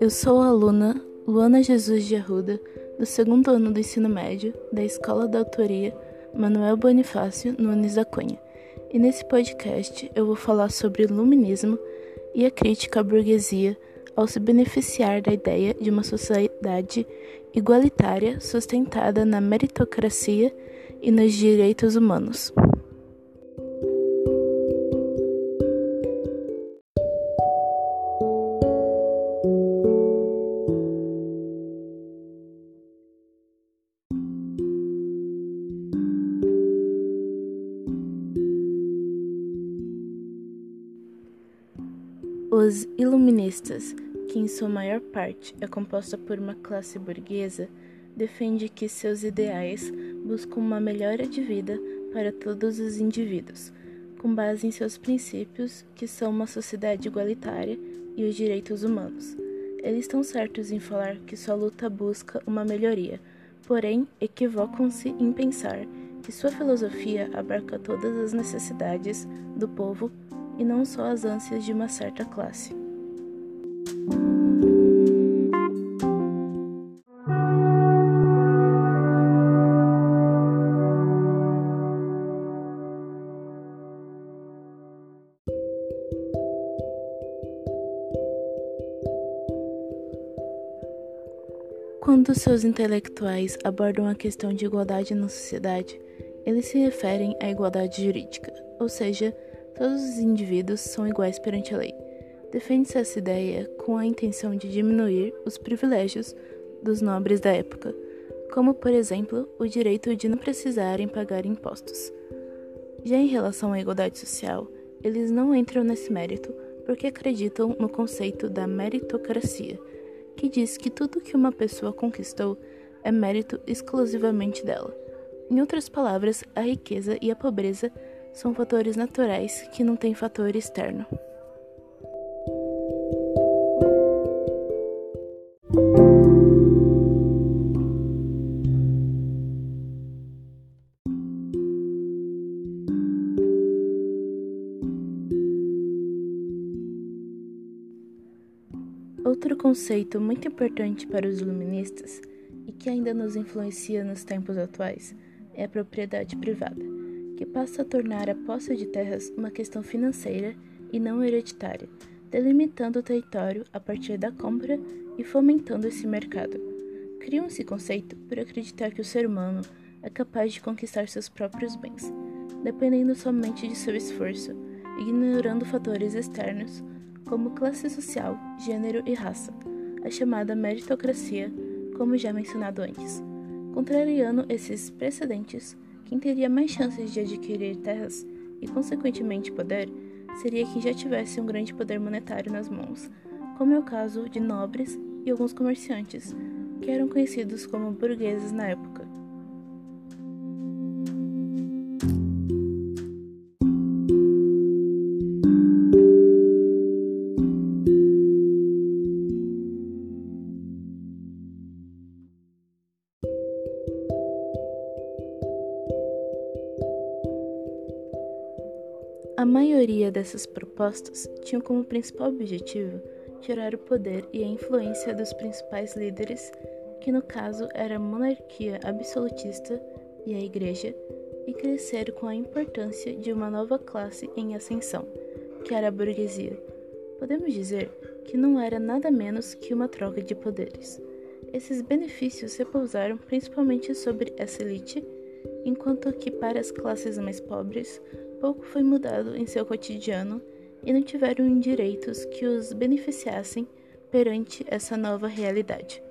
Eu sou a aluna Luana Jesus de Arruda, do segundo ano do ensino médio da Escola da Autoria Manuel Bonifácio Nunes da Cunha. E nesse podcast eu vou falar sobre iluminismo e a crítica à burguesia ao se beneficiar da ideia de uma sociedade igualitária sustentada na meritocracia e nos direitos humanos. Os iluministas, que em sua maior parte é composta por uma classe burguesa, defende que seus ideais buscam uma melhora de vida para todos os indivíduos, com base em seus princípios, que são uma sociedade igualitária e os direitos humanos. Eles estão certos em falar que sua luta busca uma melhoria, porém equivocam-se em pensar que sua filosofia abarca todas as necessidades do povo e não só as ânsias de uma certa classe. Quando seus intelectuais abordam a questão de igualdade na sociedade, eles se referem à igualdade jurídica, ou seja, Todos os indivíduos são iguais perante a lei. Defende-se essa ideia com a intenção de diminuir os privilégios dos nobres da época, como, por exemplo, o direito de não precisarem pagar impostos. Já em relação à igualdade social, eles não entram nesse mérito porque acreditam no conceito da meritocracia, que diz que tudo que uma pessoa conquistou é mérito exclusivamente dela. Em outras palavras, a riqueza e a pobreza são fatores naturais que não têm fator externo. Outro conceito muito importante para os iluministas e que ainda nos influencia nos tempos atuais é a propriedade privada que passa a tornar a posse de terras uma questão financeira e não hereditária, delimitando o território a partir da compra e fomentando esse mercado. Cria-se conceito por acreditar que o ser humano é capaz de conquistar seus próprios bens, dependendo somente de seu esforço, ignorando fatores externos como classe social, gênero e raça, a chamada meritocracia, como já mencionado antes. Contrariando esses precedentes, quem teria mais chances de adquirir terras e, consequentemente, poder seria quem já tivesse um grande poder monetário nas mãos, como é o caso de nobres e alguns comerciantes, que eram conhecidos como burgueses na época. A maioria dessas propostas tinham como principal objetivo tirar o poder e a influência dos principais líderes, que no caso era a monarquia absolutista e a igreja, e crescer com a importância de uma nova classe em ascensão, que era a burguesia. Podemos dizer que não era nada menos que uma troca de poderes. Esses benefícios repousaram principalmente sobre essa elite, enquanto que para as classes mais pobres pouco foi mudado em seu cotidiano e não tiveram direitos que os beneficiassem perante essa nova realidade.